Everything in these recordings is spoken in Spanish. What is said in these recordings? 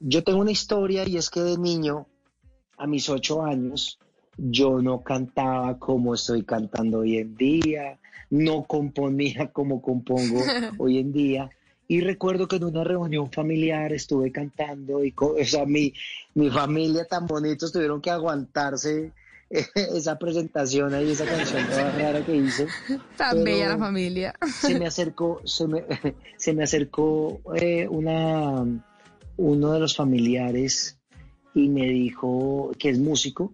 Yo tengo una historia y es que de niño, a mis ocho años, yo no cantaba como estoy cantando hoy en día, no componía como compongo hoy en día. Y recuerdo que en una reunión familiar estuve cantando y, o sea, mi, mi familia tan bonitos tuvieron que aguantarse esa presentación ahí, esa canción toda rara que hice. Tan bella la familia. Se me acercó, se me, se me acercó eh, una, uno de los familiares y me dijo que es músico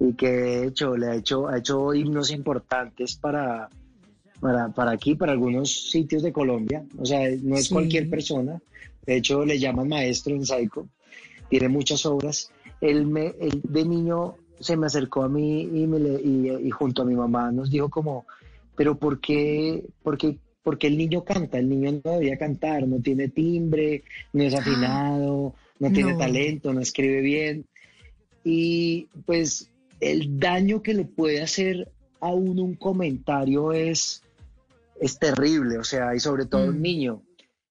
y que de hecho le ha hecho, ha hecho himnos importantes para, para, para aquí, para algunos sitios de Colombia. O sea, no es Sí. cualquier persona. De hecho, le llaman maestro en Saico. Tiene muchas obras. Él, me, él de niño se me acercó a mí y, me le- y, y junto a mi mamá nos dijo como, pero ¿por qué, por qué, por qué el niño canta? El niño no debería cantar, no tiene timbre, no es afinado, no tiene No. talento, no escribe bien. Y pues el daño que le puede hacer a uno un comentario es, es terrible, o sea, y sobre todo a un Mm. niño.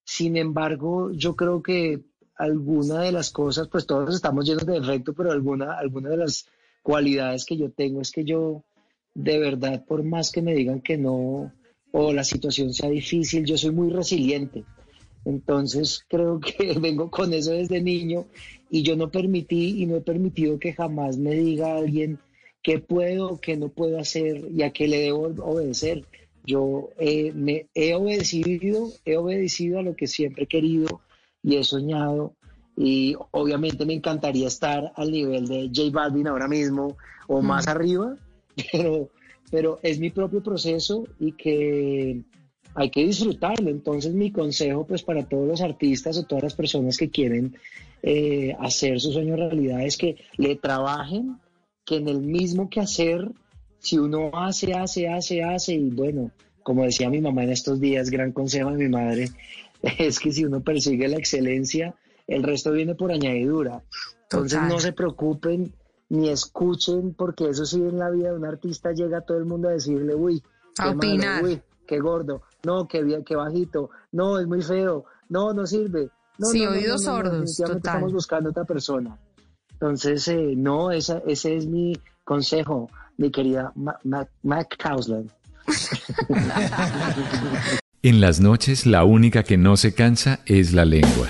Sin embargo, yo creo que alguna de las cosas, pues todos estamos llenos de defecto, pero alguna, alguna de las cualidades que yo tengo es que yo, de verdad, por más que me digan que no, o la situación sea difícil, yo soy muy resiliente. Entonces creo que vengo con eso desde niño y yo no permití y no he permitido que jamás me diga alguien qué puedo qué no puedo hacer y a qué le debo obedecer. Yo eh, me he obedecido, he obedecido a lo que siempre he querido y he soñado y obviamente me encantaría estar al nivel de J Balvin ahora mismo o Mm. más arriba, pero, pero es mi propio proceso y que hay que disfrutarlo. Entonces mi consejo pues para todos los artistas o todas las personas que quieren eh, hacer su sueño realidad es que le trabajen, que en el mismo que hacer, si uno hace, hace, hace, hace y bueno, como decía mi mamá en estos días, gran consejo de mi madre, es que si uno persigue la excelencia, el resto viene por añadidura. Entonces Total. no se preocupen ni escuchen, porque eso sí en la vida de un artista llega todo el mundo a decirle, uy, A qué malo, uy, qué gordo, no, qué, bien- qué bajito, no, es muy feo, no, no sirve. No, Sí, no, oídos no, no, no, sordos, total. Estamos buscando otra persona. Entonces, eh, no, esa, ese es mi consejo, mi querida Ma- Ma- Mac Causland. En las noches la única que no se cansa es la lengua.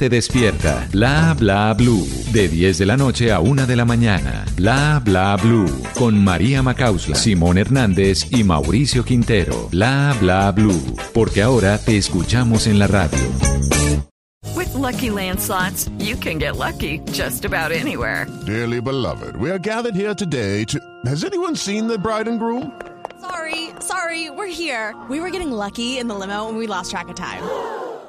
despierta. Bla Bla Blue, de 10 de la noche a 1 de la mañana. Bla Bla Blue, con María Macausla, Simón Hernández y Mauricio Quintero. Bla Bla Blue, porque ahora te escuchamos en la radio. With Lucky Land slots, you can get lucky just about anywhere. Dearly beloved, we are gathered here today to. Has anyone seen the bride and groom? Sorry, sorry, we're here. We were getting lucky in the limo and we lost track of time.